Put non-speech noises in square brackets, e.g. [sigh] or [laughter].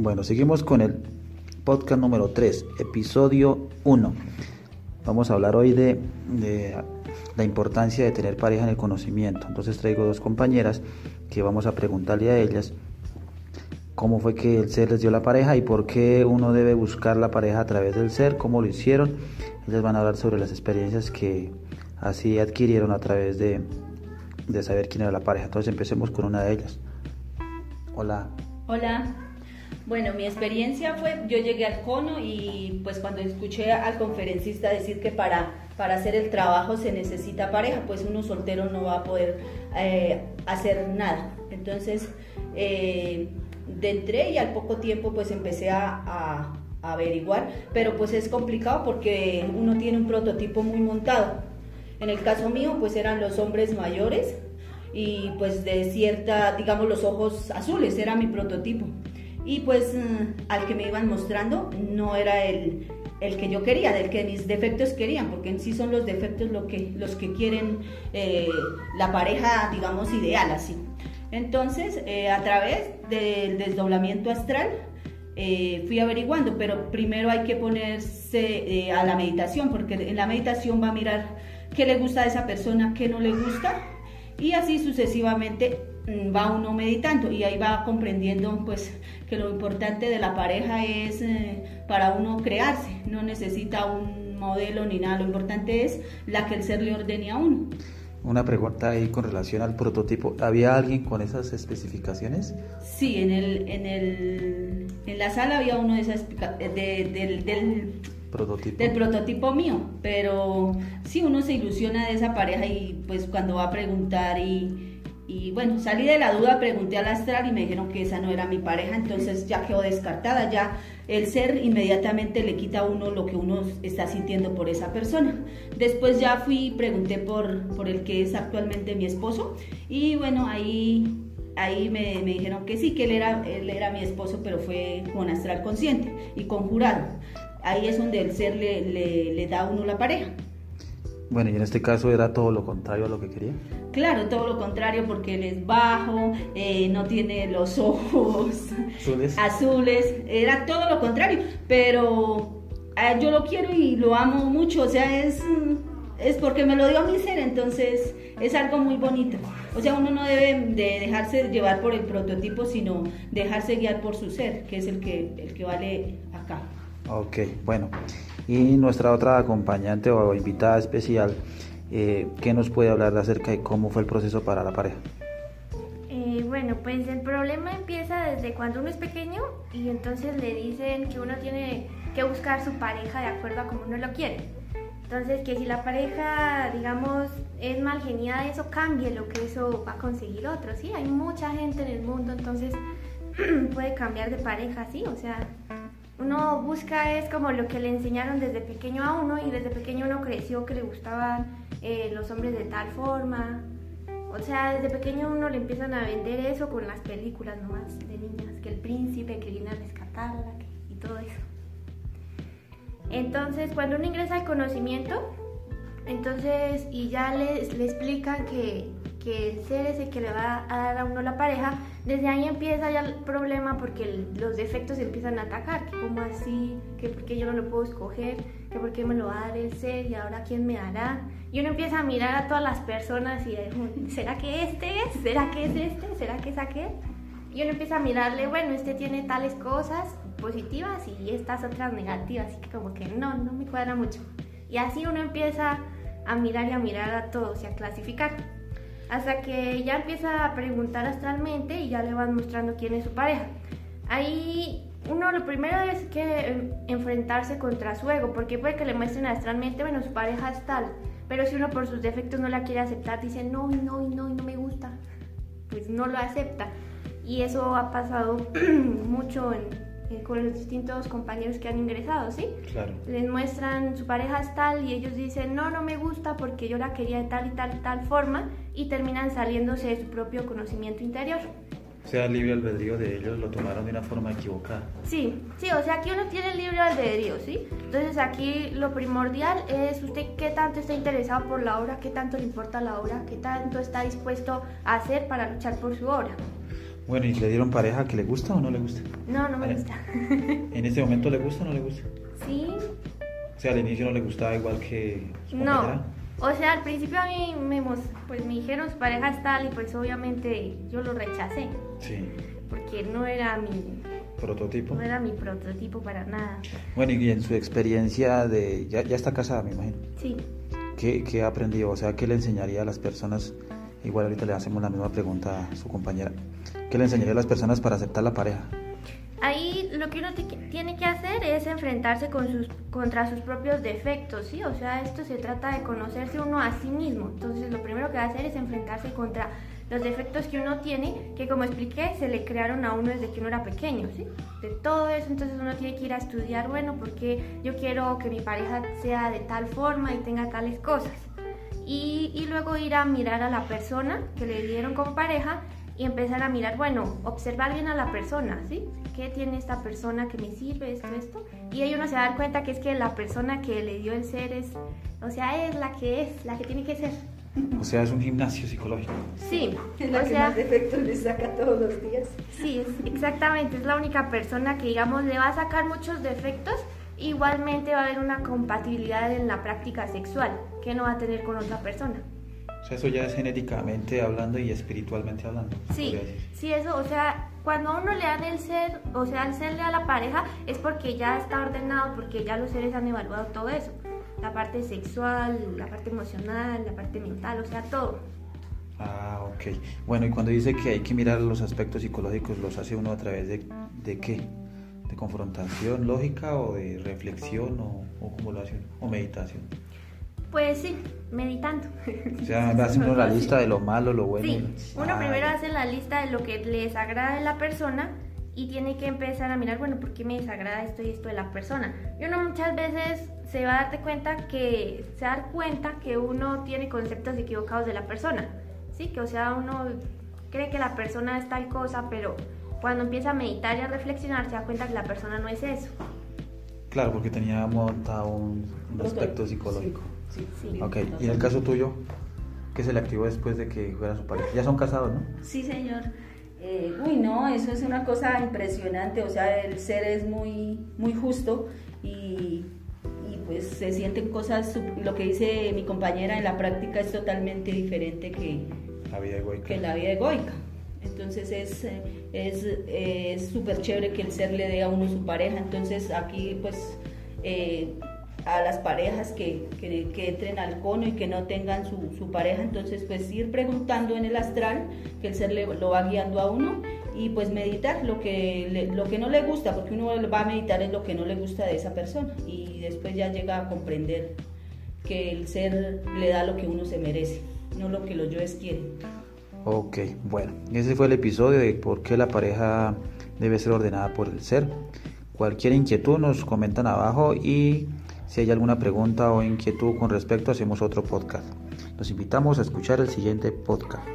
Bueno, seguimos con el podcast número 3, episodio 1. Vamos a hablar hoy de, la importancia de tener pareja en el conocimiento. Entonces traigo dos compañeras que vamos a preguntarle a ellas cómo fue que el ser les dio la pareja y por qué uno debe buscar la pareja a través del ser, cómo lo hicieron. Ellas van a hablar sobre las experiencias que así adquirieron a través de, de saber quién era la pareja. Entonces empecemos con una de ellas. Hola. Hola. Bueno, mi experiencia fue, yo llegué al cono y pues cuando escuché al conferencista decir que para, para hacer el trabajo se necesita pareja, pues uno soltero no va a poder eh, hacer nada. Entonces, eh, entré y al poco tiempo pues empecé a, a, averiguar, pero pues es complicado porque uno tiene un prototipo muy montado. En el caso mío pues eran los hombres mayores, y pues de cierta, digamos, los ojos azules, era mi prototipo. Y pues mm, al que me iban mostrando no era el, el que yo quería, del que mis defectos querían, porque en sí son los defectos lo que, los que quieren eh, la pareja, digamos, ideal así. Entonces, eh, a través del desdoblamiento astral, eh, fui averiguando, pero primero hay que ponerse a la meditación, porque en la meditación va a mirar qué le gusta a esa persona, qué no le gusta, y así sucesivamente mm, va uno meditando y ahí va comprendiendo pues que lo importante de la pareja es eh, para uno crearse, no necesita un modelo ni nada, lo importante es la que el ser le ordene a uno. Una pregunta ahí con relación al prototipo. ¿Había alguien con esas especificaciones? Sí, en el, en el en la sala había uno de esas del, del prototipo. del prototipo mío, pero sí uno se ilusiona de esa pareja y pues cuando va a preguntar y, y bueno, salí de la duda, pregunté al astral y me dijeron que esa no era mi pareja, entonces ya quedó descartada, ya el ser inmediatamente le quita a uno lo que uno está sintiendo por esa persona. Después ya fui y pregunté por, por el que es actualmente mi esposo y bueno, ahí ahí me, me, dijeron que sí, que él era, él era mi esposo, pero fue con astral consciente y conjurado ahí es donde el ser le, le, da a uno la pareja. Bueno, y en este caso era todo lo contrario a lo que quería. Claro, todo lo contrario porque él es bajo, eh, no tiene los ojos azules. azules, era todo lo contrario, pero eh, yo lo quiero y lo amo mucho, o sea, es, es porque me lo dio a mi ser, entonces es algo muy bonito. O sea, uno no debe de dejarse llevar por el prototipo, sino dejarse guiar por su ser, que es el que, el que vale acá. Ok, bueno. Y nuestra otra acompañante o invitada especial, eh, ¿qué nos puede hablar de acerca de cómo fue el proceso para la pareja? Eh, bueno, pues el problema empieza desde cuando uno es pequeño y entonces le dicen que uno tiene que buscar su pareja de acuerdo a como uno lo quiere. Entonces, que si la pareja, digamos, es mal geniada, eso cambie lo que eso va a conseguir otro, ¿sí? Hay mucha gente en el mundo, entonces [clears throat] puede cambiar de pareja, ¿sí? O sea, uno busca es como lo que le enseñaron desde pequeño a uno y desde pequeño uno creció que le gustaban eh, los hombres de tal forma. O sea, desde pequeño uno le empiezan a vender eso con las películas nomás de niñas, que el príncipe, que viene a rescatarla y todo eso. Entonces, cuando uno ingresa al conocimiento, entonces, y ya le, le explican que que el ser es el que le va a dar a uno la pareja, desde ahí empieza ya el problema porque los defectos empiezan a atacar, que como así, que porque yo no lo puedo escoger, que porque me lo va a dar el ser y ahora quién me dará. Y uno empieza a mirar a todas las personas y ¿será que este es? ¿Será que es este? ¿Será que es aquel? Y uno empieza a mirarle, bueno, este tiene tales cosas positivas y estas otras negativas, así que como que no, no me cuadra mucho. Y así uno empieza a mirar y a mirar a todos y a clasificar hasta que ya empieza a preguntar astralmente y ya le van mostrando quién es su pareja. Ahí uno lo primero es que enfrentarse contra su ego, porque puede que le muestren astralmente, bueno, su pareja es tal, pero si uno por sus defectos no la quiere aceptar, dice no, no, no, no me gusta, pues no lo acepta. Y eso ha pasado [clears throat] mucho en, eh, con los distintos compañeros que han ingresado, ¿sí? Claro. Les muestran su pareja es tal y ellos dicen, no, no me gusta porque yo la quería de tal y tal y tal forma y terminan saliéndose de su propio conocimiento interior. O sea, el libre albedrío de ellos lo tomaron de una forma equivocada. Sí, sí, o sea, aquí uno tiene el libre albedrío, ¿sí? Entonces aquí lo primordial es usted qué tanto está interesado por la obra, qué tanto le importa la obra, qué tanto está dispuesto a hacer para luchar por su obra. Bueno, ¿y le dieron pareja que le gusta o no le gusta? No, no me gusta. [laughs] ¿En este momento le gusta o no le gusta? sí, O sea, al inicio no le gustaba igual que su no. compañera. O sea, al principio a mí me, pues, me dijeron su pareja es tal y pues obviamente yo lo rechacé. Sí, Porque no era mi, prototipo. no era mi prototipo para nada. Bueno, y en su experiencia de... Ya, ya está casada, me imagino. Sí. ¿Qué, ¿Qué aprendió? O sea, ¿qué le enseñaría a las personas? Igual ahorita le hacemos la misma pregunta a su compañera. ¿Qué le enseñaría a las personas para aceptar la pareja? Ahí lo que uno ti- tiene que hacer es enfrentarse con sus, contra sus propios defectos, ¿sí? O sea, esto se trata de conocerse uno a sí mismo. Entonces, lo primero que va a hacer es enfrentarse contra los defectos que uno tiene, que como expliqué, se le crearon a uno desde que uno era pequeño, ¿sí? De todo eso, entonces uno tiene que ir a estudiar, bueno, porque yo quiero que mi pareja sea de tal forma y tenga tales cosas. Y, y luego ir a mirar a la persona que le dieron como pareja y empezar a mirar, bueno, observar bien a la persona, ¿sí? ¿Qué tiene esta persona que me sirve, esto, esto? Y ahí uno se va a dar cuenta que es que la persona que le dio el ser es, o sea, es la que es, la que tiene que ser. O sea, es un gimnasio psicológico. Sí, [laughs] Es la o que sea, más defectos le saca todos los días. sí, es, exactamente, es la única persona que, digamos, le va a sacar muchos defectos, igualmente va a haber una compatibilidad en la práctica sexual que no va a tener con otra persona. O sea, eso ya es genéticamente hablando y espiritualmente hablando. Sí, sí, eso, o sea, cuando a uno le dan el ser, o sea, el serle a la pareja, es porque ya está ordenado, porque ya los seres han evaluado todo eso. La parte sexual, la parte emocional, la parte mental, o sea, todo. Ah, ok. Bueno, y cuando dice que hay que mirar los aspectos psicológicos, ¿los hace uno a través de, de qué? ¿De confrontación lógica o de reflexión o, o uno? ¿O meditación? Pues sí, meditando. O sea, hace uno la lista de lo malo, lo bueno. Sí, uno Ah, primero hace la lista de lo que le desagrada de la persona y tiene que empezar a mirar, bueno, ¿por qué me desagrada esto y esto de la persona? Y uno muchas veces se va a darte cuenta que, se va a dar cuenta que uno tiene conceptos equivocados de la persona, ¿sí? Que o sea, uno cree que la persona es tal cosa, pero cuando empieza a meditar y a reflexionar se da cuenta que la persona no es eso. Claro, porque tenía montado un, un aspecto psicológico. Sí, Sí. Ok, y en el caso tuyo, ¿qué se le activó después de que fuera su pareja? Ya son casados, ¿no? Sí, señor. Eh, uy, no, eso es una cosa impresionante. O sea, el ser es muy, muy justo y, y pues se sienten cosas, lo que dice mi compañera en la práctica es totalmente diferente que, La vida egoica. que la vida egoica. Entonces es es súper chévere que el ser le dé a uno su pareja. Entonces aquí pues eh, a las parejas que, que, entren al cono y que no tengan su, pareja, entonces pues ir preguntando en el astral, que el ser le, lo va guiando a uno y pues meditar lo que, le- lo que no le gusta, porque uno va a meditar es lo que no le gusta de esa persona y después ya llega a comprender que el ser le da lo que uno se merece, no lo que los yoes quieren. Ok, bueno, ese fue el episodio de por qué la pareja debe ser ordenada por el ser. Cualquier inquietud nos comentan abajo y si hay alguna pregunta o inquietud con respecto hacemos otro podcast. Los invitamos a escuchar el siguiente podcast.